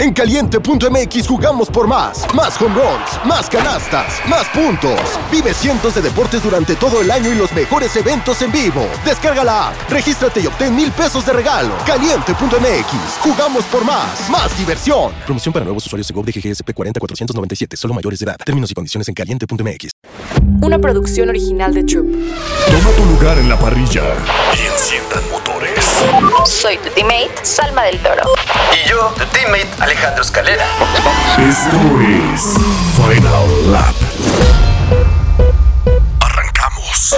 En caliente.mx jugamos por más. Más home runs, más canastas, más puntos. Vive cientos de deportes durante todo el año y los mejores eventos en vivo. Descarga la app, regístrate y obtén mil pesos de regalo. Caliente.mx, jugamos por más. Más diversión. Promoción para nuevos usuarios de GOV de GGSP 40497, solo mayores de edad. Términos y condiciones en caliente.mx. Una producción original de Troop. Toma tu lugar en la parrilla y enciendan motores. Soy tu teammate, Salma del Toro. Y yo, tu teammate, Alejandro Escalera. Esto es Final Lap. Arrancamos.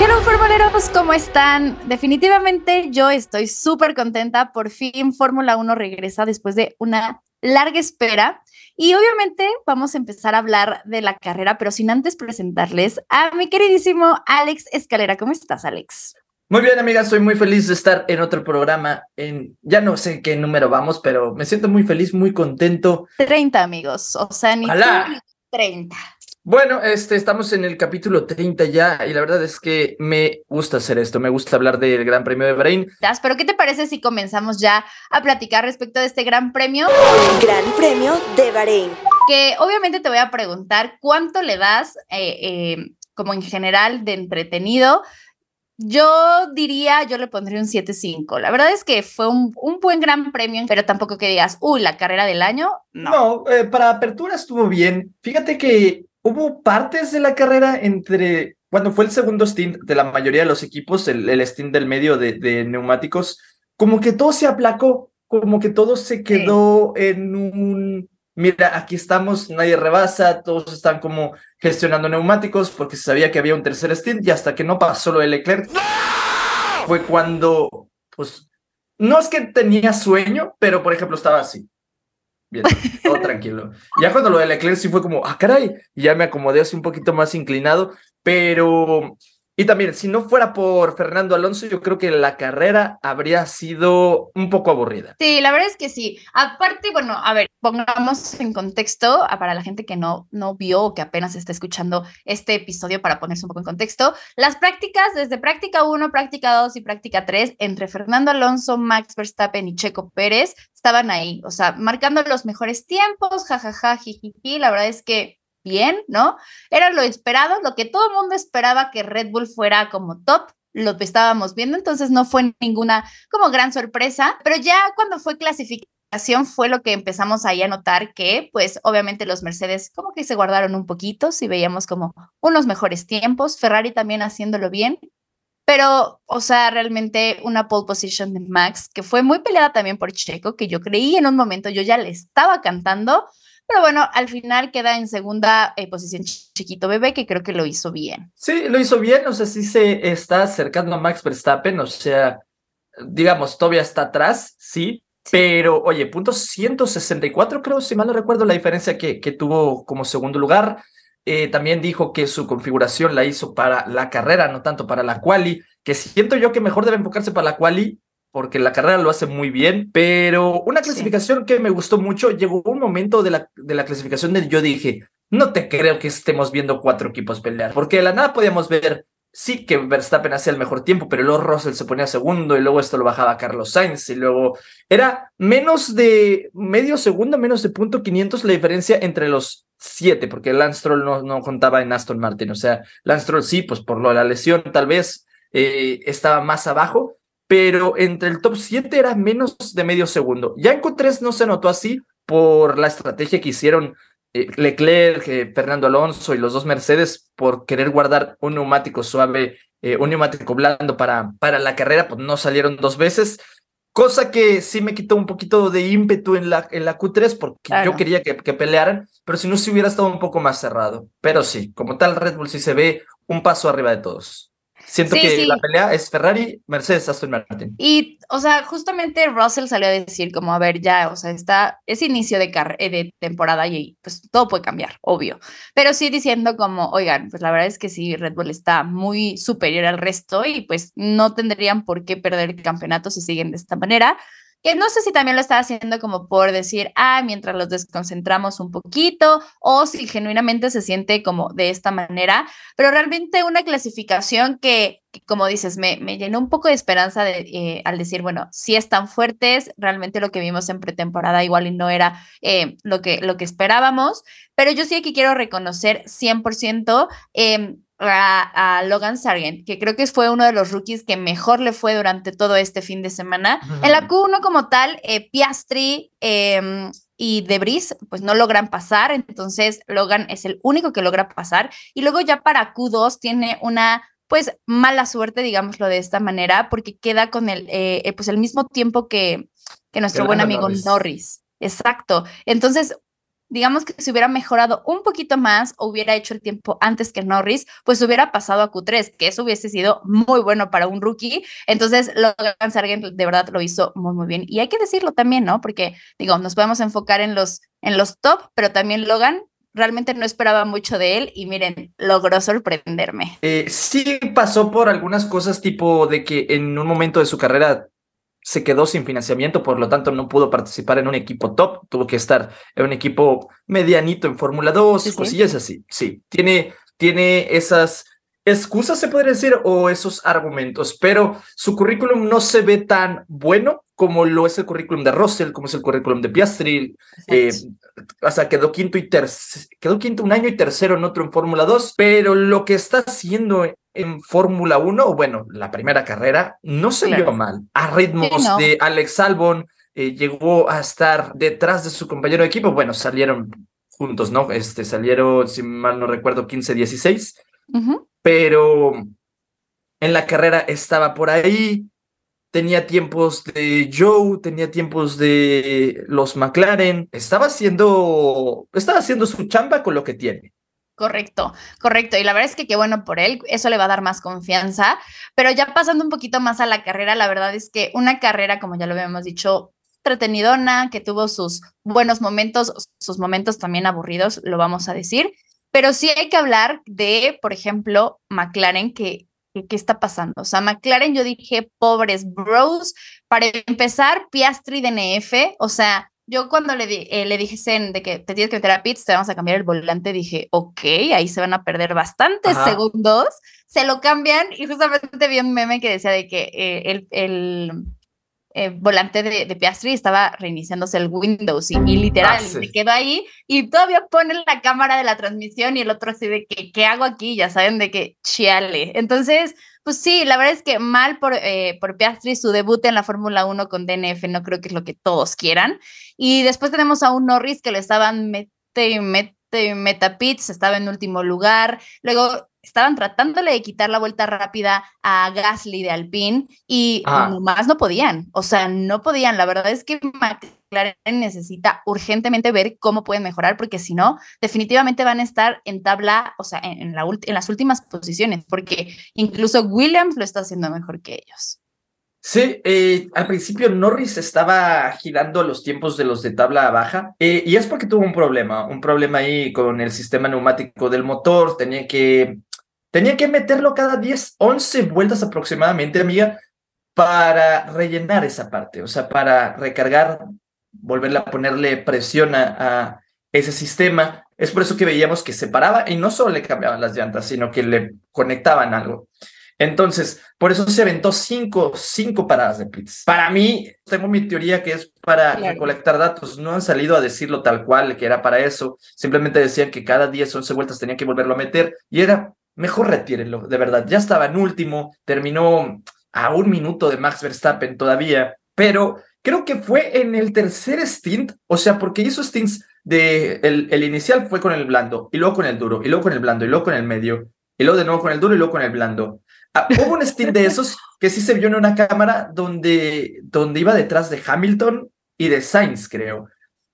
Hello formuleros, ¿cómo están? Definitivamente yo estoy súper contenta. Por fin Fórmula 1 regresa después de una larga espera. Y obviamente vamos a empezar a hablar de la carrera, pero sin antes presentarles a mi queridísimo Alex Escalera. ¿Cómo estás, Alex? Muy bien, amiga, soy muy feliz de estar en otro programa. En, ya no sé qué número vamos, pero me siento muy feliz, muy contento. 30, amigos. O sea, ni ¡Hala! tú, 30. Bueno, este, estamos en el capítulo 30 ya, y la verdad es que me gusta hacer esto, me gusta hablar del Gran Premio de Bahrein. Pero ¿qué te parece si comenzamos ya a platicar respecto de este gran premio? Gran Premio de Bahrein. Que obviamente te voy a preguntar cuánto le das eh, eh, como en general de entretenido. Yo diría, yo le pondría un 7.5. La verdad es que fue un, un buen gran premio, pero tampoco que digas, uy, la carrera del año. No. No, eh, para apertura estuvo bien. Fíjate que hubo partes de la carrera entre, cuando fue el segundo stint de la mayoría de los equipos, el, el stint del medio de, de neumáticos, como que todo se aplacó, como que todo se quedó en un, mira, aquí estamos, nadie rebasa, todos están como gestionando neumáticos porque se sabía que había un tercer stint y hasta que no pasó lo de Leclerc, fue cuando, pues, no es que tenía sueño, pero por ejemplo estaba así. Bien, todo tranquilo. Ya cuando lo de Leclerc sí fue como, ah, caray, ya me acomodé así un poquito más inclinado, pero... Y también, si no fuera por Fernando Alonso, yo creo que la carrera habría sido un poco aburrida. Sí, la verdad es que sí. Aparte, bueno, a ver, pongamos en contexto a- para la gente que no, no vio o que apenas está escuchando este episodio para ponerse un poco en contexto. Las prácticas, desde práctica 1, práctica 2 y práctica 3, entre Fernando Alonso, Max Verstappen y Checo Pérez, estaban ahí, o sea, marcando los mejores tiempos, jajaja, jijiji. La verdad es que bien, ¿no? Era lo esperado, lo que todo el mundo esperaba que Red Bull fuera como top, lo que estábamos viendo, entonces no fue ninguna como gran sorpresa, pero ya cuando fue clasificación fue lo que empezamos ahí a notar que pues obviamente los Mercedes como que se guardaron un poquito, si veíamos como unos mejores tiempos, Ferrari también haciéndolo bien, pero o sea, realmente una pole position de Max que fue muy peleada también por Checo, que yo creí en un momento, yo ya le estaba cantando, pero bueno, al final queda en segunda eh, posición Ch- Chiquito Bebé, que creo que lo hizo bien. Sí, lo hizo bien, o sea, sí se está acercando a Max Verstappen, o sea, digamos, todavía está atrás, sí, pero oye, punto 164 creo, si mal no recuerdo, la diferencia que, que tuvo como segundo lugar. Eh, también dijo que su configuración la hizo para la carrera, no tanto para la quali, que siento yo que mejor debe enfocarse para la quali, porque la carrera lo hace muy bien, pero una Sí. clasificación que me gustó mucho, llegó un momento de la, de la clasificación donde yo dije, no te creo que estemos viendo cuatro equipos pelear, porque de la nada podíamos ver, sí que Verstappen hacía el mejor tiempo, pero luego Russell se ponía segundo y luego esto lo bajaba Carlos Sainz y luego era menos de medio segundo, menos de punto 500 la diferencia entre los siete, porque Lance Stroll no, no contaba en Aston Martin, o sea, Lance Stroll sí, pues por lo de la lesión tal vez eh, estaba más abajo, pero entre el top 7 era menos de medio segundo. Ya en Q3 no se notó así por la estrategia que hicieron eh, Leclerc, eh, Fernando Alonso y los dos Mercedes por querer guardar un neumático suave, eh, un neumático blando para, para la carrera, pues no salieron dos veces. Cosa que sí me quitó un poquito de ímpetu en la, en la Q3 porque Claro. yo quería que, que pelearan, pero si no se hubiera estado un poco más cerrado. Pero sí, como tal, Red Bull sí se ve un paso arriba de todos. Siento Sí, que sí. la pelea es Ferrari, Mercedes, Aston Martin. Y, o sea, justamente Russell salió a decir como, a ver, ya, o sea, está, es inicio de, carre- eh, de temporada y pues todo puede cambiar, obvio. Pero sí diciendo como, oigan, pues la verdad es que sí, Red Bull está muy superior al resto y pues no tendrían por qué perder el campeonato si siguen de esta manera. Que no sé si también lo está haciendo como por decir, ah, mientras los desconcentramos un poquito, o si genuinamente se siente como de esta manera, pero realmente una clasificación que que, como dices, me, llenó un poco de esperanza de, eh, al decir, bueno, si están fuertes, realmente lo que vimos en pretemporada igual y no era eh, lo, que, lo que esperábamos, pero yo sí aquí quiero reconocer 100% eh, a, a, Logan Sargent, que creo que fue uno de los rookies que mejor le fue durante todo este fin de semana. Uh -huh. En la Q1 como tal, eh, Piastri eh, y Debris pues no logran pasar, entonces Logan es el único que logra pasar. Y luego ya para Q2 tiene una pues mala suerte, digámoslo de esta manera, porque queda con el, eh, pues el mismo tiempo que, que nuestro buen amigo Norris. Norris. Exacto. Entonces, digamos que si hubiera mejorado un poquito más o hubiera hecho el tiempo antes que Norris, pues hubiera pasado a Q3, que eso hubiese sido muy bueno para un rookie. Entonces, Logan Sargent de verdad lo hizo muy, muy bien. Y hay que decirlo también, ¿no? Porque, digo, nos podemos enfocar en los, en los top, pero también Logan realmente no esperaba mucho de él y miren, logró sorprenderme. Eh, sí pasó por algunas cosas tipo de que en un momento de su carrera se quedó sin financiamiento, por lo tanto no pudo participar en un equipo top, tuvo que estar en un equipo medianito en Fórmula 2, sí, cosillas sí. así. Sí, tiene, tiene esas excusas, se podría decir, o esos argumentos, pero su currículum no se ve tan bueno como lo es el currículum de Russell, como es el currículum de Piastri. Eh, o sea, quedó quinto y quedó quinto un año y tercero en otro en Fórmula 2, pero lo que está haciendo en Fórmula 1, bueno, la primera carrera, no se claro. vio mal. A ritmos sí, no. de Alex Albon, eh, llegó a estar detrás de su compañero de equipo. Bueno, salieron juntos, ¿no? Este, salieron, si mal no recuerdo, 15-16, uh -huh. pero en la carrera estaba por ahí. Tenía tiempos de Joe, tenía tiempos de los McLaren. Estaba haciendo, estaba haciendo su chamba con lo que tiene. Correcto, correcto. Y la verdad es que qué bueno por él, eso le va a dar más confianza. Pero ya pasando un poquito más a la carrera, la verdad es que una carrera, como ya lo habíamos dicho, entretenidona, que tuvo sus buenos momentos, sus momentos también aburridos, lo vamos a decir. Pero sí hay que hablar de, por ejemplo, McLaren, que ¿qué está pasando? O sea, McLaren, yo dije, pobres bros. Para empezar, Piastri DNF, o sea, yo cuando le, di, eh, le dije de que te tienes que meter a pits, te vamos a cambiar el volante, dije, ok, ahí se van a perder bastantes Ajá. segundos. Se lo cambian y justamente vi un meme que decía de que eh, el, el eh, volante de, de, Piastri estaba reiniciándose el Windows y, y literal, ah, sí. se quedó ahí y todavía ponen la cámara de la transmisión y el otro así de que, ¿qué hago aquí? Ya saben de que chiale. Entonces, pues sí, la verdad es que mal por, eh, por Piastri, su debut en la Fórmula 1 con DNF, no creo que es lo que todos quieran. Y después tenemos a un Norris que lo estaban mete y mete y metapits, estaba en último lugar. Luego estaban tratándole de quitar la vuelta rápida a Gasly de Alpine y ah. nomás no podían. O sea, no podían. La verdad es que McLaren necesita urgentemente ver cómo pueden mejorar, porque si no, definitivamente van a estar en tabla, o sea, en, la, en las últimas posiciones, porque incluso Williams lo está haciendo mejor que ellos. Sí, eh, al principio Norris estaba girando los tiempos de los de tabla baja eh, y es porque tuvo un problema, un problema ahí con el sistema neumático del motor, tenía que, tenía que meterlo cada 10, 11 vueltas aproximadamente, amiga, para rellenar esa parte, o sea, para recargar, volverle a ponerle presión a, a ese sistema. Es por eso que veíamos que se paraba y no solo le cambiaban las llantas, sino que le conectaban algo. Entonces, por eso se aventó cinco, cinco paradas de pits. Para mí, tengo mi teoría que es para claro. recolectar datos. No han salido a decirlo tal cual, que era para eso. Simplemente decían que cada 10, 11 vueltas tenía que volverlo a meter y era, mejor retírenlo, de verdad. Ya estaba en último, terminó a un minuto de Max Verstappen todavía, pero creo que fue en el tercer stint, o sea, porque hizo stints de, el, el inicial fue con el blando, y luego con el duro, y luego con el blando, y luego con el medio, y luego de nuevo con el duro, y luego con el blando. Ah, hubo un stint de esos que sí se vio en una cámara donde, donde iba detrás de Hamilton y de Sainz, creo.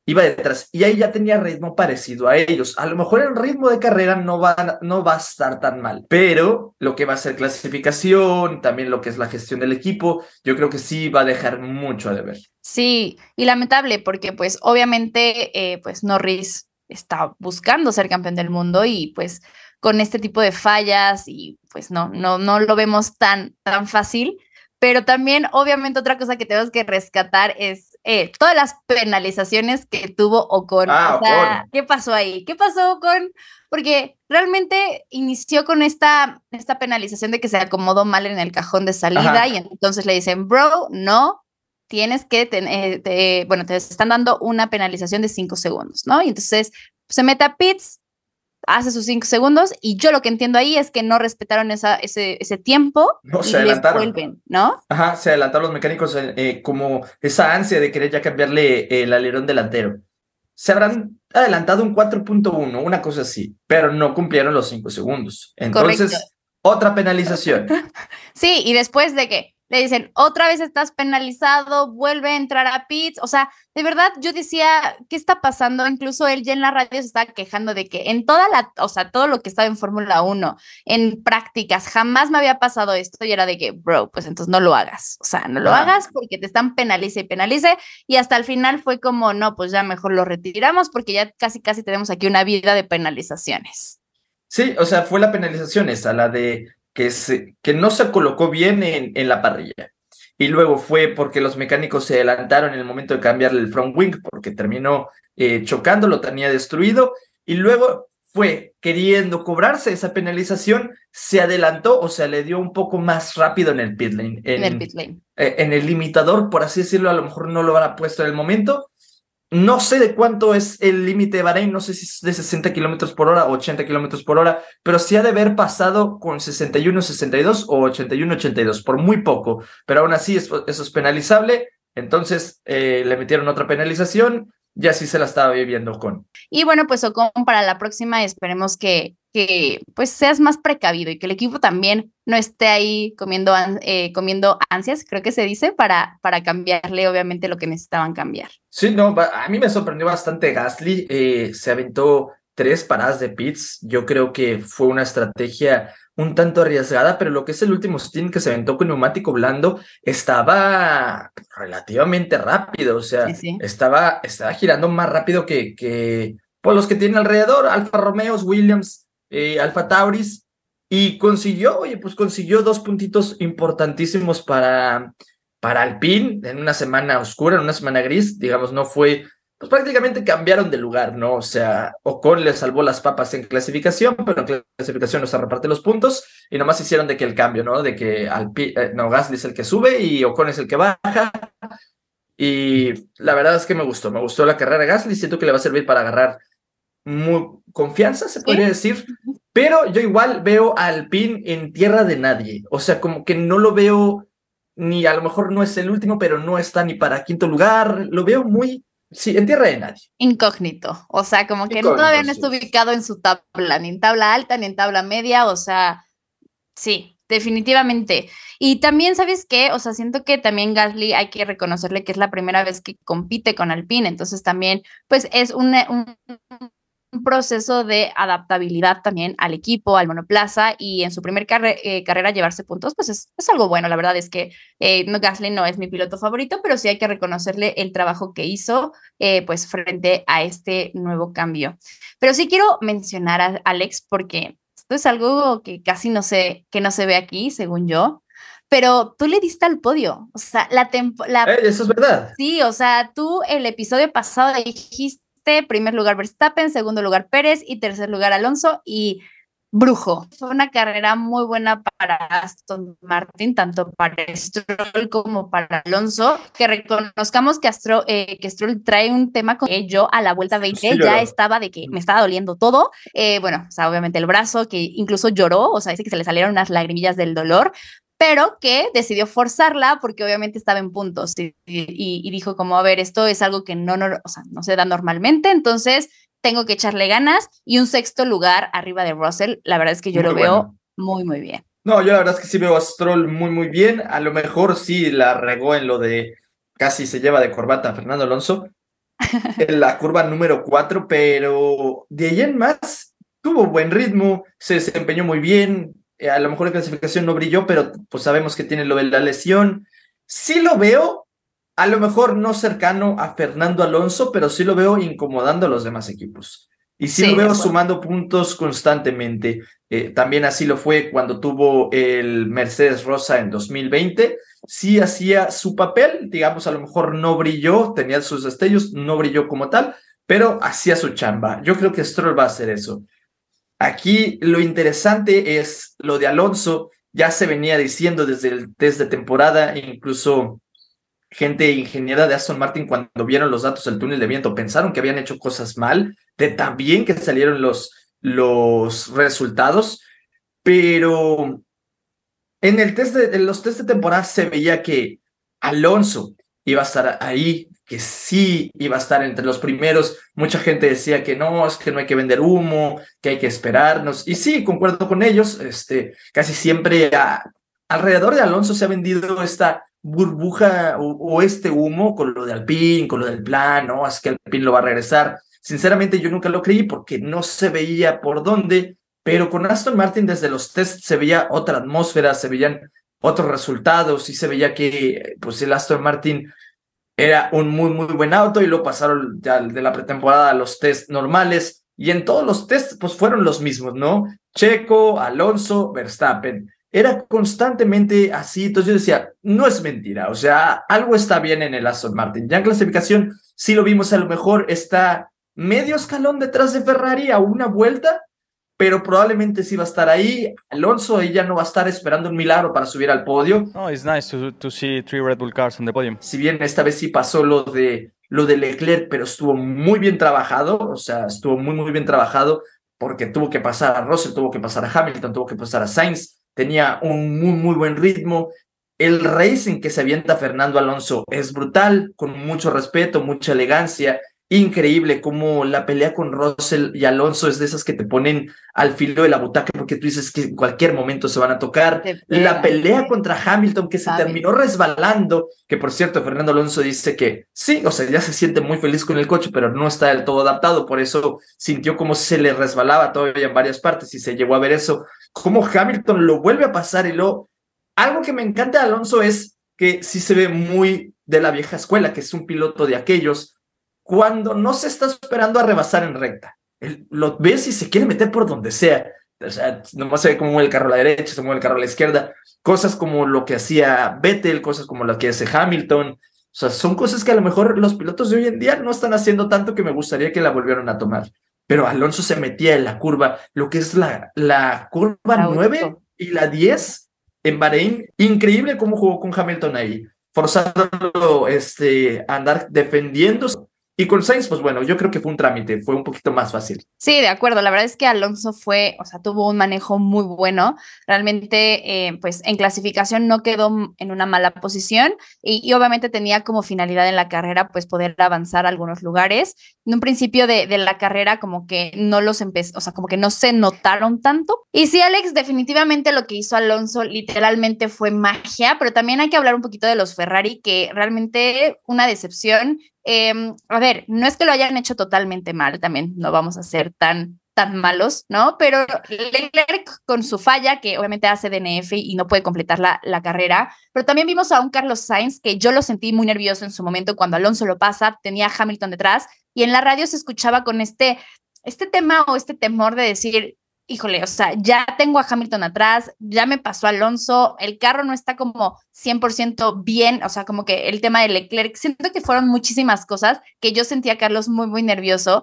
Iba detrás y ahí ya tenía ritmo parecido a ellos. A lo mejor el ritmo de carrera no va, no va a estar tan mal, pero lo que va a ser clasificación, también lo que es la gestión del equipo, yo creo que sí va a dejar mucho a deber. Sí, y lamentable porque pues obviamente eh, pues Norris está buscando ser campeón del mundo y pues con este tipo de fallas y pues no, no, no lo vemos tan, tan fácil. Pero también, obviamente, otra cosa que tenemos que rescatar es eh, todas las penalizaciones que tuvo Ocon. Ah, o sea, Ocon. ¿qué pasó ahí? ¿Qué pasó Ocon? Porque realmente inició con esta, esta penalización de que se acomodó mal en el cajón de salida Ajá. y entonces le dicen, bro, no, tienes que, ten- eh, te- bueno, te están dando una penalización de cinco segundos, ¿no? Y entonces se mete a pits, hace sus cinco segundos y yo lo que entiendo ahí es que no respetaron esa, ese, ese tiempo No, y se les adelantaron. vuelven, ¿no? Ajá, se adelantaron los mecánicos eh, eh, como esa ansia de querer ya cambiarle el alerón delantero. Se habrán adelantado un 4.1, una cosa así, pero no cumplieron los 5 segundos. Entonces, Correcto. otra penalización. Sí, y después de que le dicen, otra vez estás penalizado, vuelve a entrar a pits. O sea, de verdad, yo decía, ¿qué está pasando? Incluso él ya en la radio se estaba quejando de que en toda la, o sea, todo lo que estaba en Fórmula 1, en prácticas, jamás me había pasado esto y era de que, bro, pues entonces no lo hagas. O sea, no lo Ah. hagas porque te están penalice y penalice. Y hasta el final fue como, no, pues ya mejor lo retiramos porque ya casi, casi tenemos aquí una vida de penalizaciones. Sí, o sea, fue la penalización esa, la de que, se, que no se colocó bien en, en la parrilla. Y luego fue porque los mecánicos se adelantaron en el momento de cambiarle el front wing, porque terminó eh, chocando, lo tenía destruido. Y luego fue queriendo cobrarse esa penalización, se adelantó o sea, le dio un poco más rápido en el pit lane. En, el pit lane. eh, en el limitador, por así decirlo, a lo mejor no lo habrá puesto en el momento. No sé de cuánto es el límite de Bahrein, no sé si es de 60 kilómetros por hora o 80 kilómetros por hora, pero sí ha de haber pasado con 61, 62 o 81, 82, por muy poco, pero aún así eso, es penalizable. Entonces eh, le metieron otra penalización y así se la estaba viviendo con. Y bueno, pues Ocon para la próxima esperemos que, que pues seas más precavido y que el equipo también no esté ahí comiendo, eh, comiendo ansias, creo que se dice, para, para cambiarle obviamente lo que necesitaban cambiar. Sí, no, a mí me sorprendió bastante Gasly. eh, se aventó tres paradas de pits. Yo creo que fue una estrategia un tanto arriesgada, pero lo que es el último stint que se aventó con neumático blando estaba relativamente rápido. O sea, Sí, sí. Estaba, estaba girando más rápido que, que pues, los que tienen alrededor, Alfa Romeos, Williams, eh, Alfa Tauris. Y consiguió, oye, pues consiguió dos puntitos importantísimos para, para Alpine en una semana oscura, en una semana gris, digamos, no fue, pues prácticamente cambiaron de lugar, ¿no? O sea, Ocon le salvó las papas en clasificación, pero en clasificación no se reparte los puntos y nomás hicieron de que el cambio, ¿no? De que Alpine, eh, no, Gasly es el que sube y Ocon es el que baja. Y la verdad es que me gustó, me gustó la carrera de Gasly, siento que le va a servir para agarrar muy confianza, se podría decir, pero yo igual veo a Alpine en tierra de nadie, o sea, como que no lo veo ni a lo mejor no es el último, pero no está ni para quinto lugar, lo veo muy, sí, en tierra de nadie. Incógnito, o sea, como que Incógnito, todavía no sí. está ubicado en su tabla, ni en tabla alta, ni en tabla media, o sea, sí, definitivamente. Y también, ¿sabes qué? O sea, siento que también Gasly hay que reconocerle que es la primera vez que compite con Alpine, entonces también, pues es un, un, un proceso de adaptabilidad también al equipo, al monoplaza, y en su primer carre- eh, carrera llevarse puntos, pues es, es algo bueno, la verdad es que eh, no, Gasly no es mi piloto favorito, pero sí hay que reconocerle el trabajo que hizo eh, pues frente a este nuevo cambio. Pero sí quiero mencionar a Alex porque esto es algo que casi no se, que no se ve aquí, según yo, pero tú le diste al podio, o sea, la temporada... Eh, eso es verdad. Sí, o sea, tú el episodio pasado dijiste primer lugar Verstappen, segundo lugar Pérez y tercer lugar Alonso y Brujo. Fue una carrera muy buena para Aston Martin, tanto para Stroll como para Alonso. Que reconozcamos que, Astro, eh, que Stroll trae un tema con que yo a la vuelta 20 Sí, ya estaba de que me estaba doliendo todo. Eh, bueno, o sea, obviamente el brazo, que incluso lloró, o sea, dice que se le salieron unas lagrimillas del dolor, pero que decidió forzarla porque obviamente estaba en puntos y, y- y dijo como, a ver, esto es algo que no, no, o sea, no se da normalmente, entonces tengo que echarle ganas y un sexto lugar arriba de Russell, la verdad es que yo Muy lo veo muy, muy bien. No, yo la verdad es que sí veo a Stroll muy, muy bien. A lo mejor sí la regó en lo de casi se lleva de corbata a Fernando Alonso en la curva número 4, pero de ahí en más tuvo buen ritmo, se desempeñó muy bien. Eh, A lo mejor en clasificación no brilló, pero pues sabemos que tiene lo de la lesión. Sí lo veo, a lo mejor no cercano a Fernando Alonso, pero sí lo veo incomodando a los demás equipos. Y sí, Sí, lo veo sumando puntos constantemente. eh, también así lo fue cuando tuvo el Mercedes Rosa en 2020. Sí hacía su papel, digamos, a lo mejor no brilló, tenía sus destellos, no brilló como tal, pero hacía su chamba. Yo creo que Stroll va a hacer eso. Aquí lo interesante es lo de Alonso, ya se venía diciendo desde el test de temporada, incluso gente ingeniera de Aston Martin cuando vieron los datos del túnel de viento pensaron que habían hecho cosas mal, de tan bien que salieron los, los resultados, pero en, el test de, en los test de temporada se veía que Alonso iba a estar ahí, que sí iba a estar entre los primeros. Mucha gente decía que no, es que no hay que vender humo, que hay que esperarnos. Y sí, concuerdo con ellos. Este, casi siempre alrededor de Alonso se ha vendido esta burbuja o, este humo con lo de Alpine, con lo del plan, ¿no? Es que Alpine lo va a regresar. Sinceramente, yo nunca lo creí porque no se veía por dónde, pero con Aston Martin desde los tests se veía otra atmósfera, se veían otros resultados y se veía que pues el Aston Martin era un muy, muy buen auto y lo pasaron ya de la pretemporada a los test normales y en todos los tests pues fueron los mismos, ¿no? Checo, Alonso, Verstappen. Era constantemente así, entonces yo decía, no es mentira, o sea, algo está bien en el Aston Martin. Ya en clasificación, sí lo vimos, a lo mejor está medio escalón detrás de Ferrari a una vuelta, pero probablemente sí va a estar ahí. Alonso ahí ya no va a estar esperando un milagro para subir al podio. Oh, it's nice to, to see three Red Bull cars on the podium. Si bien esta vez sí pasó lo de lo de Leclerc, pero estuvo muy bien trabajado, o sea, estuvo muy muy bien trabajado porque tuvo que pasar a Russell, tuvo que pasar a Hamilton, tuvo que pasar a Sainz, tenía un muy muy buen ritmo. El racing que se avienta Fernando Alonso es brutal, con mucho respeto, mucha elegancia increíble como la pelea con Russell y Alonso es de esas que te ponen al filo de la butaca porque tú dices que en cualquier momento se van a tocar. La pelea contra Hamilton que se terminó resbalando, que por cierto Fernando Alonso dice que sí, o sea, ya se siente muy feliz con el coche, pero no está del todo adaptado, por eso sintió como se le resbalaba todavía en varias partes y se llegó a ver eso, como Hamilton lo vuelve a pasar y lo... Algo que me encanta de Alonso es que sí se ve muy de la vieja escuela, que es un piloto de aquellos cuando no se está esperando a rebasar en recta. lo ves y se quiere meter por donde sea. O sea, no se ve cómo mueve el carro a la derecha, se mueve el carro a la izquierda. Cosas como lo que hacía Vettel, cosas como lo que hace Hamilton. O sea, son cosas que a lo mejor los pilotos de hoy en día no están haciendo tanto que me gustaría que la volvieran a tomar. Pero Alonso se metía en la curva, lo que es la, la curva 9 y la 10 en Bahrein. Increíble cómo jugó con Hamilton ahí, forzándolo este, a andar defendiéndose y con Sainz, pues bueno, yo creo que fue un trámite, fue un poquito más fácil. Sí, de acuerdo. La verdad es que Alonso fue, o sea, tuvo un manejo muy bueno. Realmente, eh, pues en clasificación no quedó en una mala posición y, obviamente tenía como finalidad en la carrera, pues poder avanzar a algunos lugares. En un principio de, de la carrera, como que no los empezó, o sea, como que no se notaron tanto. Y sí, Alex, definitivamente lo que hizo Alonso literalmente fue magia, pero también hay que hablar un poquito de los Ferrari, que realmente una decepción Em, a ver, no es que lo hayan hecho totalmente mal, también no vamos a ser tan tan malos, ¿no? Pero Leclerc con su falla, que obviamente hace DNF y no puede completar la, la, carrera, pero también vimos a un Carlos Sainz que yo lo sentí muy nervioso en su momento cuando Alonso lo pasa, tenía Hamilton detrás y en la radio se escuchaba con este, este tema o este temor de decir, híjole, o sea, ya tengo a Hamilton atrás, ya me pasó Alonso, el carro no está como 100% bien, o sea, como que el tema de Leclerc, siento que fueron muchísimas cosas que yo sentía a Carlos muy, muy nervioso.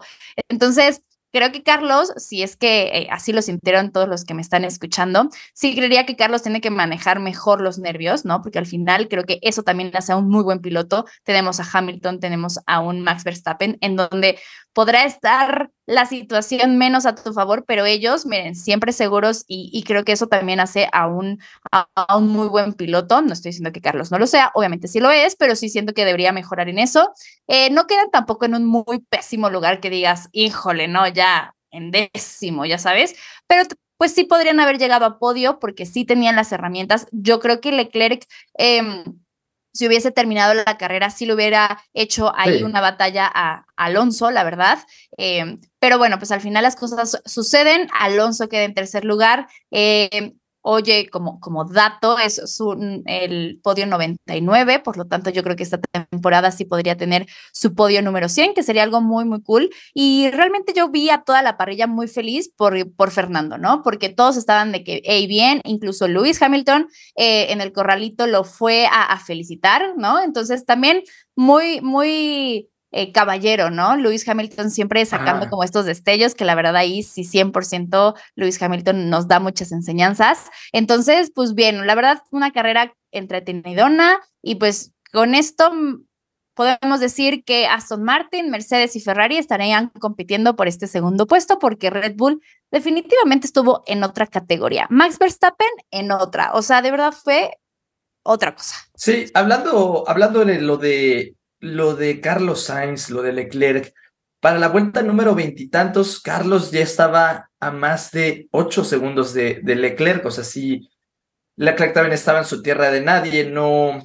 Entonces, Creo que Carlos, si es que eh, así lo sintieron todos los que me están escuchando, sí creería que Carlos tiene que manejar mejor los nervios, ¿no? Porque al final creo que eso también hace a un muy buen piloto. Tenemos a Hamilton, tenemos a un Max Verstappen, en donde podrá estar la situación menos a tu favor, pero ellos, miren, siempre seguros y, creo que eso también hace a un, a, un muy buen piloto. No estoy diciendo que Carlos no lo sea, obviamente sí lo es, pero sí siento que debería mejorar en eso. Eh, no quedan tampoco en un muy pésimo lugar que digas, híjole, no, ya en décimo, ya sabes, pero pues sí podrían haber llegado a podio porque sí tenían las herramientas. Yo creo que Leclerc... Eh, si hubiese terminado la carrera, sí lo hubiera hecho ahí una batalla a Alonso, la verdad. Em, pero bueno, pues al final las cosas suceden. Alonso queda en tercer lugar. Em, Oye, como, como dato, es su, el podio 99, por lo tanto yo creo que esta temporada sí podría tener su podio número 100, que sería algo muy, muy cool. Y realmente yo vi a toda la parrilla muy feliz por, por Fernando, ¿no? Porque todos estaban de que, hey, bien, incluso Lewis Hamilton eh, en el corralito lo fue a, a felicitar, ¿no? Entonces también muy, muy eh, caballero, ¿no? Lewis Hamilton siempre sacando como estos destellos, que la verdad ahí sí 100% Lewis Hamilton nos da muchas enseñanzas. Entonces, pues bien, la verdad, una carrera entretenidona y pues con esto podemos decir que Aston Martin, Mercedes y Ferrari estarían compitiendo por este segundo puesto porque Red Bull definitivamente estuvo en otra categoría. Max Verstappen en otra. O sea, de verdad fue otra cosa. Sí, hablando, hablando de lo de lo de Carlos Sainz, lo de Leclerc, para la vuelta número veintitantos, Carlos ya estaba a más de ocho segundos de, Leclerc, o sea, sí, Leclerc también estaba en su tierra de nadie, no...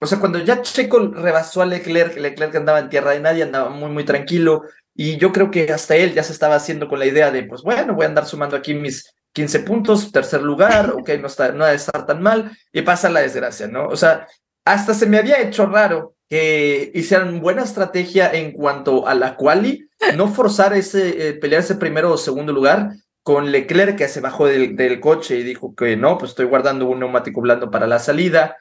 O sea, cuando ya Checo rebasó a Leclerc, Leclerc andaba en tierra de nadie, andaba muy, muy tranquilo, y yo creo que hasta él ya se estaba haciendo con la idea de, pues bueno, voy a andar sumando aquí mis 15 puntos, tercer lugar, ok, no, está, no ha de estar tan mal, y pasa la desgracia, ¿no? O sea, hasta se me había hecho raro que hicieran buena estrategia en cuanto a la quali, no forzar ese, eh, pelear ese primero o segundo lugar con Leclerc que se bajó del, del, coche y dijo que no, pues estoy guardando un neumático blando para la salida,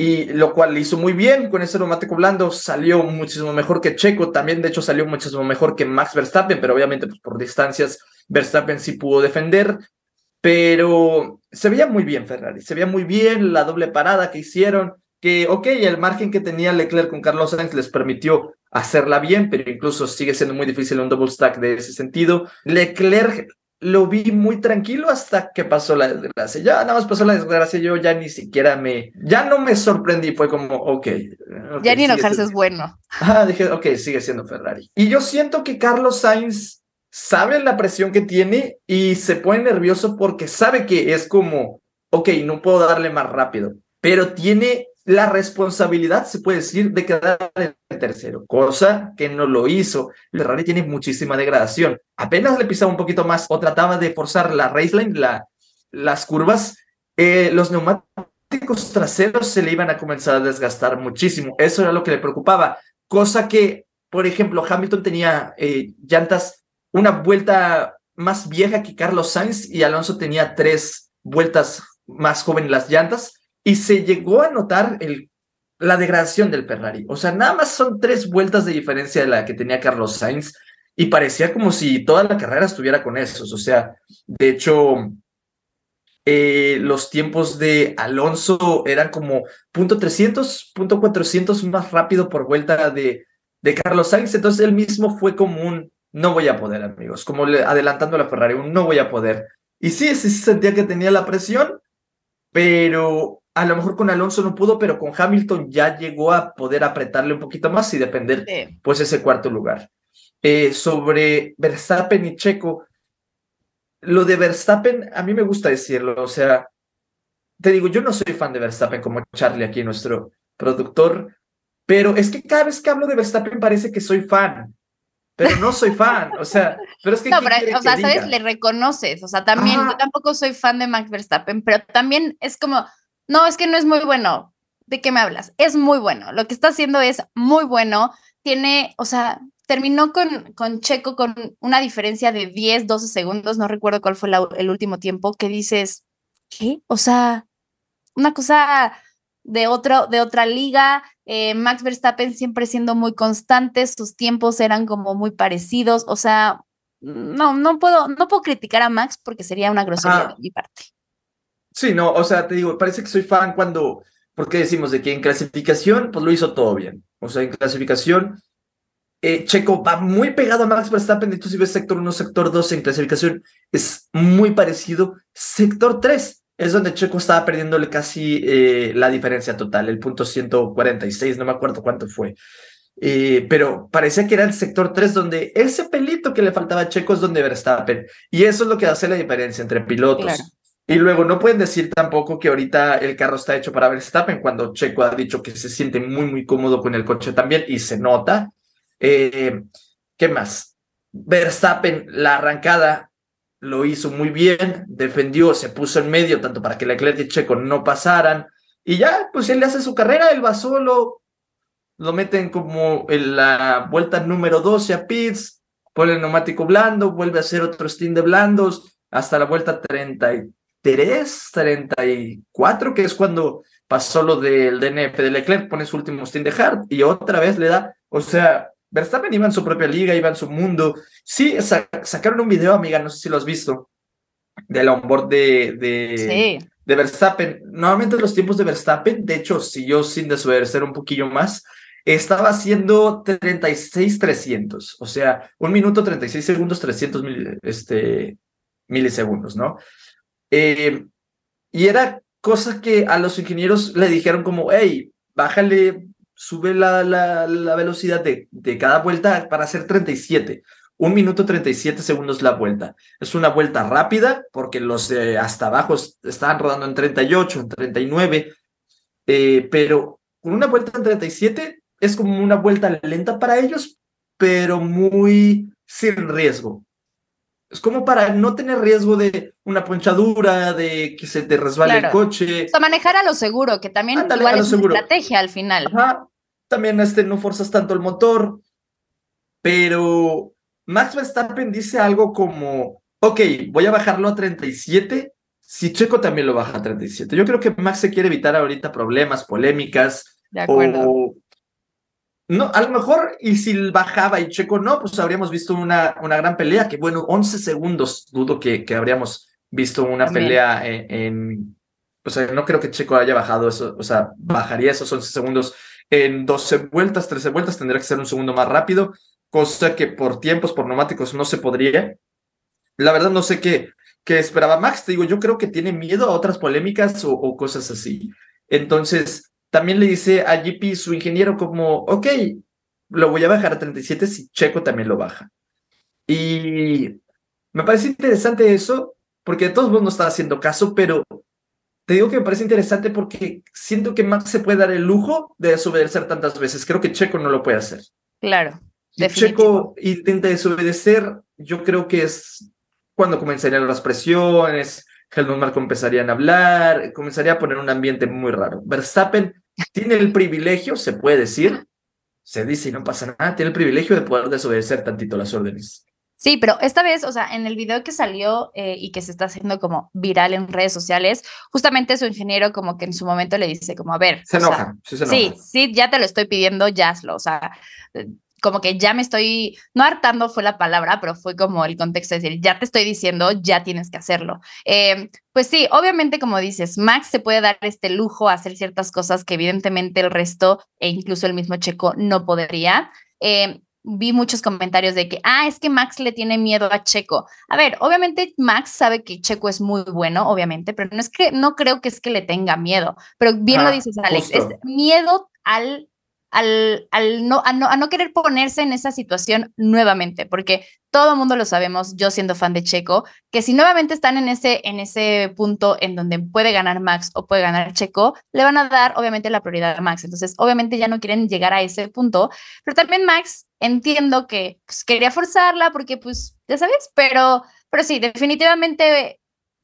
y lo cual hizo muy bien con ese neumático blando, salió muchísimo mejor que Checo, también de hecho salió muchísimo mejor que Max Verstappen, pero obviamente pues, por distancias Verstappen sí pudo defender, pero se veía muy bien Ferrari, se veía muy bien la doble parada que hicieron, que, ok, el margen que tenía Leclerc con Carlos Sainz les permitió hacerla bien, pero incluso sigue siendo muy difícil un double stack de ese sentido. Leclerc lo vi muy tranquilo hasta que pasó la desgracia. Ya nada más pasó la desgracia, yo ya ni siquiera me, ya no me sorprendí, fue como, ok. okay ya ni enojarse es bueno. Ah, dije, ok, sigue siendo Ferrari. Y yo siento que Carlos Sainz sabe la presión que tiene y se pone nervioso porque sabe que es como, ok, no puedo darle más rápido, pero tiene la responsabilidad, se puede decir, de quedar en tercero, cosa que no lo hizo. Ferrari tiene muchísima degradación. Apenas le pisaba un poquito más o trataba de forzar la raceline, la, las curvas, eh, los neumáticos traseros se le iban a comenzar a desgastar muchísimo. Eso era lo que le preocupaba, cosa que, por ejemplo, Hamilton tenía eh, llantas una vuelta más vieja que Carlos Sainz y Alonso tenía tres vueltas más joven las llantas y se llegó a notar el, la degradación del Ferrari. O sea, nada más son tres vueltas de diferencia de la que tenía Carlos Sainz y parecía como si toda la carrera estuviera con esos. O sea, de hecho, eh, los tiempos de Alonso eran como punto .300, punto .400 más rápido por vuelta de, de Carlos Sainz. Entonces él mismo fue como un no voy a poder, amigos, como adelantando a la Ferrari, un no voy a poder. Y sí, sí sentía que tenía la presión, pero a lo mejor con Alonso no pudo, pero con Hamilton ya llegó a poder apretarle un poquito más y depender, pues, ese cuarto lugar. Eh, sobre Verstappen y Checo, lo de Verstappen, a mí me gusta decirlo, o sea, te digo, yo no soy fan de Verstappen como Charlie aquí, nuestro productor, pero es que cada vez que hablo de Verstappen parece que soy fan, pero no soy fan, o sea, pero es que... No, pero, o sea, ¿sabes? Le reconoces, o sea, también, yo tampoco soy fan de Max Verstappen, pero también es como no, es que no es muy bueno. ¿De qué me hablas? Es muy bueno. Lo que está haciendo es muy bueno. Tiene, o sea, terminó con, con Checo con una diferencia de 10, 12 segundos. No recuerdo cuál fue el último tiempo que dices, ¿qué? O sea, una cosa de, otro, de otra liga. Eh, Max Verstappen siempre siendo muy constante, sus tiempos eran como muy parecidos. O sea, no, no puedo, no puedo criticar a Max porque sería una grosería de mi parte. Sí, no, o sea, te digo, parece que soy fan cuando, porque decimos de que en clasificación, pues lo hizo todo bien. O sea, en clasificación, eh, Checo va muy pegado a Max Verstappen, hecho si ves sector 1, sector 2 en clasificación, es muy parecido. Sector 3 es donde Checo estaba perdiéndole casi eh, la diferencia total, el punto 146, no me acuerdo cuánto fue. Eh, pero parecía que era el sector 3 donde ese pelito que le faltaba a Checo es donde Verstappen. Y eso es lo que hace la diferencia entre pilotos. Y luego no pueden decir tampoco que ahorita el carro está hecho para Verstappen cuando Checo ha dicho que se siente muy, muy cómodo con el coche también y se nota. Eh, ¿Qué más? Verstappen, la arrancada, lo hizo muy bien, defendió, se puso en medio, tanto para que Leclerc y Checo no pasaran, y ya, pues él le hace su carrera, él va solo, lo meten como en la vuelta número 12 a Pitts, pone el neumático blando, vuelve a hacer otro stint de blandos, hasta la vuelta 33, 34, que es cuando pasó lo del DNF de Leclerc, pone su último stint de hard, y otra vez le da, o sea, Verstappen iba en su propia liga, iba en su mundo. Sí, sacaron un video, amiga, no sé si lo has visto, del onboard de, de, de Verstappen. Normalmente los tiempos de Verstappen, de hecho, si yo sin desobedecer un poquillo más, estaba haciendo 36-300, o sea, un minuto 36 segundos, 300 este, milisegundos, ¿no? Eh, y era cosa que a los ingenieros le dijeron como, hey, bájale sube la, la, la velocidad de, de, cada vuelta para hacer 37. Un minuto 37 segundos la vuelta. Es una vuelta rápida porque los de hasta abajo estaban rodando en 38, en 39, eh, pero con una vuelta en 37 es como una vuelta lenta para ellos, pero muy sin riesgo. Es como para no tener riesgo de una ponchadura, de que se te resbale el coche. O sea, manejar a lo seguro, que también igual es una estrategia al final. Ajá. También este, no forzas tanto el motor. Pero Max Verstappen dice algo como, ok, voy a bajarlo a 37 si Checo también lo baja a 37. Yo creo que Max se quiere evitar ahorita problemas, polémicas. De acuerdo. O no, a lo mejor, y si bajaba y Checo no, pues habríamos visto una, una gran pelea, que bueno, 11 segundos, dudo que, que habríamos visto una pelea en, o sea, no creo que Checo haya bajado eso, o sea, bajaría esos 11 segundos en 12 vueltas, 13 vueltas, tendría que ser un segundo más rápido, cosa que por tiempos, por neumáticos no se podría. La verdad no sé qué, qué esperaba Max, te digo, yo creo que tiene miedo a otras polémicas o, o cosas así. Entonces, también le dice a GP, su ingeniero, como, ok, lo voy a bajar a 37 si Checo también lo baja. Y me parece interesante eso, porque de todos modos no está haciendo caso, pero te digo que me parece interesante porque siento que Max se puede dar el lujo de desobedecer tantas veces. Creo que Checo no lo puede hacer. Claro. Si Checo intenta desobedecer, yo creo que es cuando comenzarían las presiones, Helmut Marko empezarían a hablar, comenzaría a poner un ambiente muy raro. Verstappen tiene el privilegio, se puede decir, se dice y no pasa nada, tiene el privilegio de poder desobedecer tantito las órdenes. Sí, pero esta vez, o sea, en el video que salió eh, y que se está haciendo como viral en redes sociales, justamente su ingeniero como que en su momento le dice como, a ver. Se enoja, sí se enoja. Sí, sí, ya te lo estoy pidiendo, ya hazlo, o sea, como que ya me estoy, no hartando fue la palabra, pero fue como el contexto de decir, ya te estoy diciendo, ya tienes que hacerlo. Eh, pues sí, obviamente como dices, Max se puede dar este lujo a hacer ciertas cosas que evidentemente el resto e incluso el mismo Checo no podría. Eh, vi muchos comentarios de que, ah, es que Max le tiene miedo a Checo. A ver, obviamente Max sabe que Checo es muy bueno, obviamente, pero no es que, no creo que es que le tenga miedo, pero bien lo dices, Alex, es miedo al al, al no, a no, a no querer ponerse en esa situación nuevamente, porque todo el mundo lo sabemos, yo siendo fan de Checo, que si nuevamente están en ese, en ese punto en donde puede ganar Max o puede ganar Checo, le van a dar obviamente la prioridad a Max. Entonces, obviamente ya no quieren llegar a ese punto, pero también Max entiendo que pues, quería forzarla porque, pues, ya sabes, pero, pero sí, definitivamente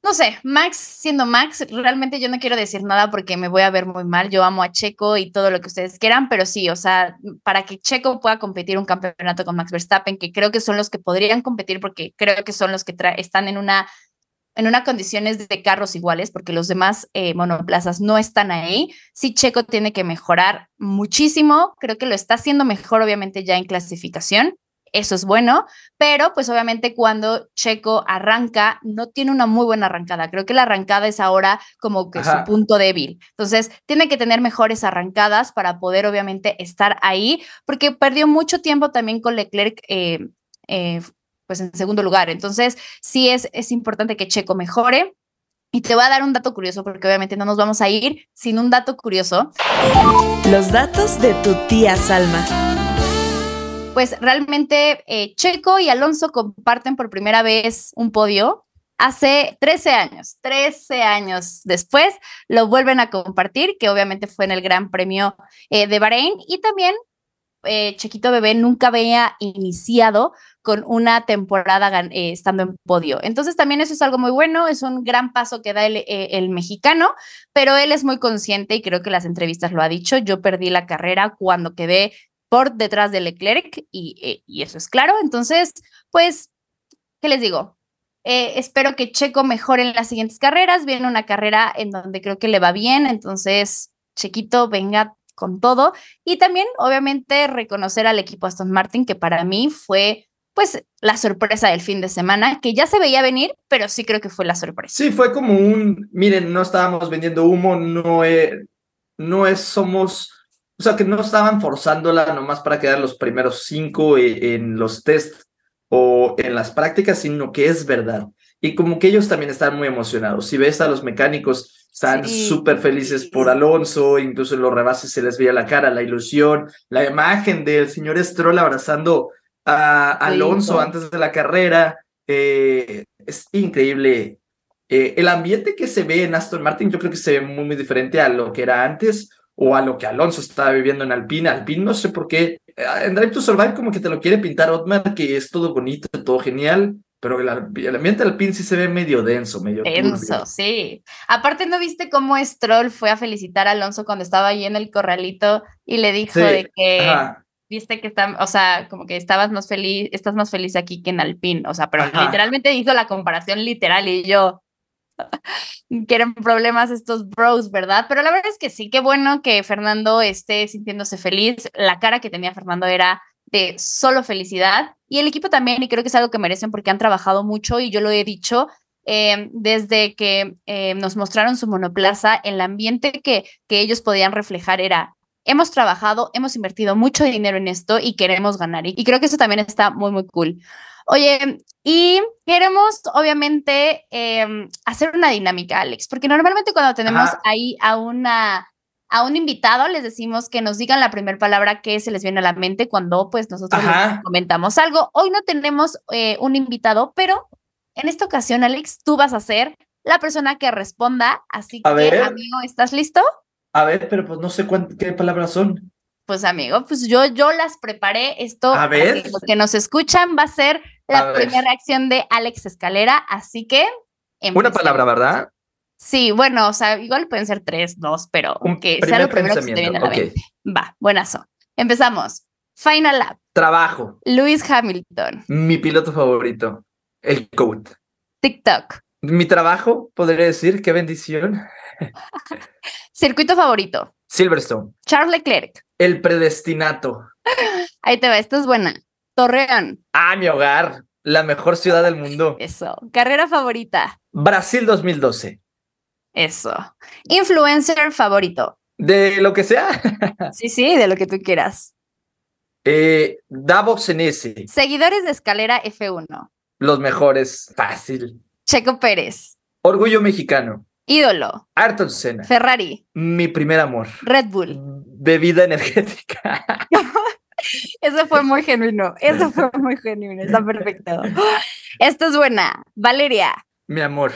no sé, Max siendo Max, realmente yo no quiero decir nada porque me voy a ver muy mal. Yo amo a Checo y todo lo que ustedes quieran, pero sí, o sea, para que Checo pueda competir un campeonato con Max Verstappen, que creo que son los que podrían competir porque creo que son los que están en una en una condiciones de carros iguales, porque los demás eh, monoplazas no están ahí. Sí, Checo tiene que mejorar muchísimo. Creo que lo está haciendo mejor, obviamente, ya en clasificación eso es bueno, pero pues obviamente cuando Checo arranca, no tiene una muy buena arrancada. Creo que la arrancada es ahora como que su punto débil. Entonces, tiene que tener mejores arrancadas para poder obviamente estar ahí, porque perdió mucho tiempo también con Leclerc. Eh, eh, pues en segundo lugar. Entonces, sí es, es importante que Checo mejore. Y te voy a dar un dato curioso porque obviamente no nos vamos a ir sin un dato curioso. Los datos de tu tía Salma pues realmente eh, Checo y Alonso comparten por primera vez un podio hace 13 años. 13 años después lo vuelven a compartir, que obviamente fue en el Gran Premio eh, de Bahrein y también eh, Chequito Bebé nunca había iniciado con una temporada estando en podio. Entonces también eso es algo muy bueno, es un gran paso que da el, el mexicano, pero él es muy consciente y creo que las entrevistas lo ha dicho. Yo perdí la carrera cuando quedé por detrás de Leclerc y, eh, y eso es claro. Entonces, pues, ¿qué les digo? Eh, espero que Checo mejore en las siguientes carreras. Viene una carrera en donde creo que le va bien, entonces, Chequito, venga con todo. Y también, obviamente, reconocer al equipo Aston Martin, que para mí fue, pues, la sorpresa del fin de semana, que ya se veía venir, pero sí creo que fue la sorpresa. Sí, fue como un, miren, no estábamos vendiendo humo, no es, no es, somos, o sea, que no estaban forzándola nomás para quedar los primeros cinco e- en los test o en las prácticas, sino que es verdad. Y como que ellos también están muy emocionados. Si ves a los mecánicos, están Sí. súper felices por Alonso, incluso en los rebases se les veía la cara, la ilusión, la imagen del señor Stroll abrazando a Alonso Lindo. antes de la carrera. eh, es increíble eh, el ambiente que se ve en Aston Martin, yo creo que se ve muy, muy diferente a lo que era antes o a lo que Alonso estaba viviendo en Alpine. Alpine, no sé por qué. eh, En Drive to Survive, como que te lo quiere pintar Otmar, que es todo bonito, todo genial, pero el, el ambiente Alpine sí se ve medio denso, medio Tenso, turbio. sí. Aparte, ¿no viste cómo Stroll fue a felicitar a Alonso cuando estaba ahí en el corralito y le dijo Sí, de que Ajá. viste que está, o sea, como que estabas más feliz, estás más feliz aquí que en Alpine, o sea, pero Ajá. literalmente hizo la comparación literal y yo quieren problemas estos bros, ¿verdad? Pero la verdad es que sí, qué bueno que Fernando esté sintiéndose feliz. La cara que tenía Fernando era de solo felicidad y el equipo también, y creo que es algo que merecen porque han trabajado mucho y yo lo he dicho. eh, desde que eh, nos mostraron su monoplaza, el ambiente que, que ellos podían reflejar era hemos trabajado, hemos invertido mucho dinero en esto y queremos ganar. Y, creo que eso también está muy, muy cool. Oye, y queremos obviamente eh, hacer una dinámica, Alex, porque normalmente cuando tenemos Ajá. ahí a una a un invitado les decimos que nos digan la primera palabra que se les viene a la mente cuando pues nosotros les comentamos algo. Hoy no tenemos eh, un invitado, pero en esta ocasión, Alex, tú vas a ser la persona que responda. Así A que, ver. amigo, ¿estás listo? A ver, pero pues no sé cuán- qué palabras son. Pues amigo, pues yo, yo las preparé. Esto, A ver. que los que nos escuchan, va a ser la primera reacción de Alex Escalera. Así que. Una palabra, ¿verdad? Sí, bueno, o sea, igual pueden ser tres, dos, pero Un que sea lo primero que se te viene a la pensamiento, ok. mente. Va, buenazo. Empezamos. Final Lap. Trabajo. Lewis Hamilton. Mi piloto favorito. El coach. TikTok. Mi trabajo, podría decir, qué bendición. Circuito favorito. Silverstone. Charles Leclerc. El predestinato. Ahí te va, esta es buena. Torreón. Ah, mi hogar. La mejor ciudad del mundo. Eso. Carrera favorita. Brasil 2012. Eso. Influencer favorito. De lo que sea. Sí, sí, de lo que tú quieras. Eh, Davos en ese. Seguidores de escalera F1. Los mejores. Fácil. Checo Pérez. Orgullo mexicano. Ídolo. Ayrton Senna. Ferrari. Mi primer amor. Red Bull. Bebida energética. Eso fue muy genuino. Eso fue muy genuino. Está perfecto. Esta es buena. Valeria. Mi amor.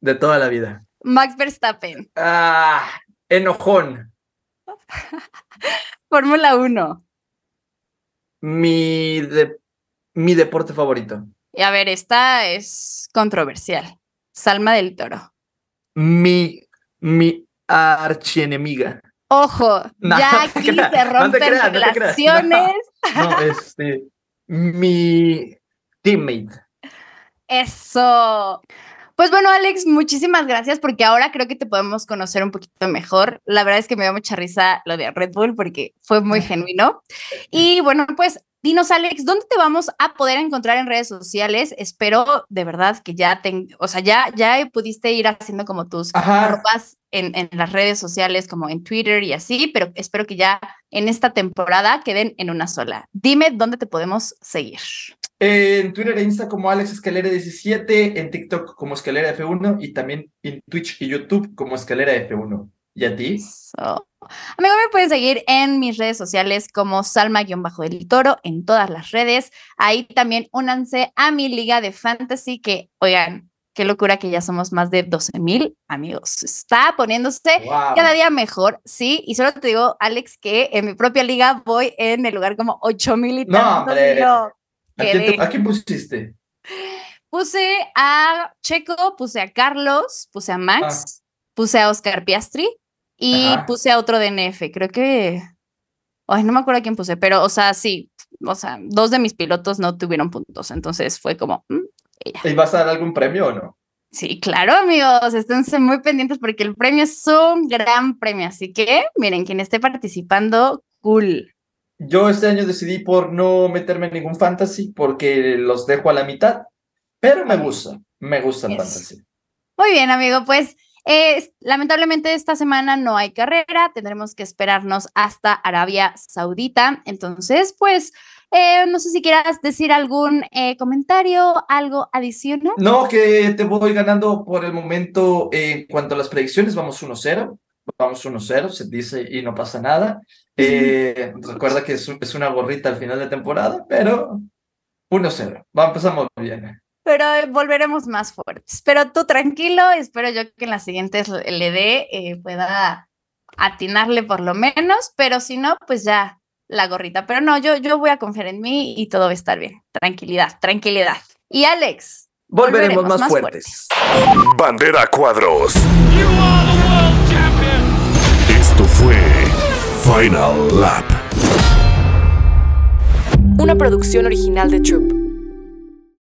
De toda la vida. Max Verstappen. Ah, enojón. Fórmula 1. Mi, de- mi deporte favorito. Y a ver, esta es controversial. Salma del Toro. Mi, mi archienemiga. Ojo, No, ya no aquí creas, se no te rompen no creas, relaciones. No, este. Mi teammate. Eso. Pues bueno, Alex, muchísimas gracias porque ahora creo que te podemos conocer un poquito mejor. La verdad es que me dio mucha risa lo de Red Bull porque fue muy genuino. Y bueno, pues dinos, Alex, ¿dónde te vamos a poder encontrar en redes sociales? Espero de verdad que ya te, o sea, ya, ya pudiste ir haciendo como tus arrobas en, en las redes sociales, como en Twitter y así, pero espero que ya en esta temporada queden en una sola. Dime dónde te podemos seguir. En Twitter e Insta como Alex Escalera 17, en TikTok como Escalera F1 y también en Twitch y YouTube como Escalera F1. ¿Y a ti? Eso. Amigo, me pueden seguir en mis redes sociales como Salma-del Toro en todas las redes. Ahí también únanse a mi liga de fantasy que, oigan, qué locura que ya somos más de 12 mil amigos. Está poniéndose Wow. cada día mejor, sí. Y solo te digo, Alex, que en mi propia liga voy en el lugar como 8 mil y No, hombre. ¿A quién, te- quedé. a quién pusiste? Puse a Checo, puse a Carlos, puse a Max, puse a Oscar Piastri y Ajá. puse a otro DNF. Creo que. Ay, no me acuerdo a quién puse, pero, o sea, sí. O sea, dos de mis pilotos no tuvieron puntos. Entonces fue como. mm. ¿Y vas a dar algún premio o no? Sí, claro, amigos. Esténse muy pendientes porque el premio es un gran premio. Así que, miren, quien esté participando, cool. Yo este año decidí por no meterme en ningún fantasy porque los dejo a la mitad, pero me gusta, me gusta el Yes. fantasy. Muy bien, amigo. Pues eh, lamentablemente esta semana no hay carrera. Tendremos que esperarnos hasta Arabia Saudita. Entonces, pues, eh, no sé si quieras decir algún eh, comentario, algo adicional. No, que te voy ganando por el momento en cuanto a las predicciones, vamos 1-0, vamos 1-0, se dice y no pasa nada. Eh, recuerda que es, es una gorrita al final de temporada, pero 1-0, va, empezamos bien. Pero volveremos más fuertes. Pero tú tranquilo, espero yo que en las siguientes le dé, eh, pueda atinarle por lo menos, pero si no, pues ya la gorrita. Pero no, yo, yo voy a confiar en mí y todo va a estar bien. Tranquilidad, tranquilidad. Y Alex, Volveremos, Volveremos más, más fuertes. Bandera Cuadros. Esto fue Final Lap. Una producción original de Troop.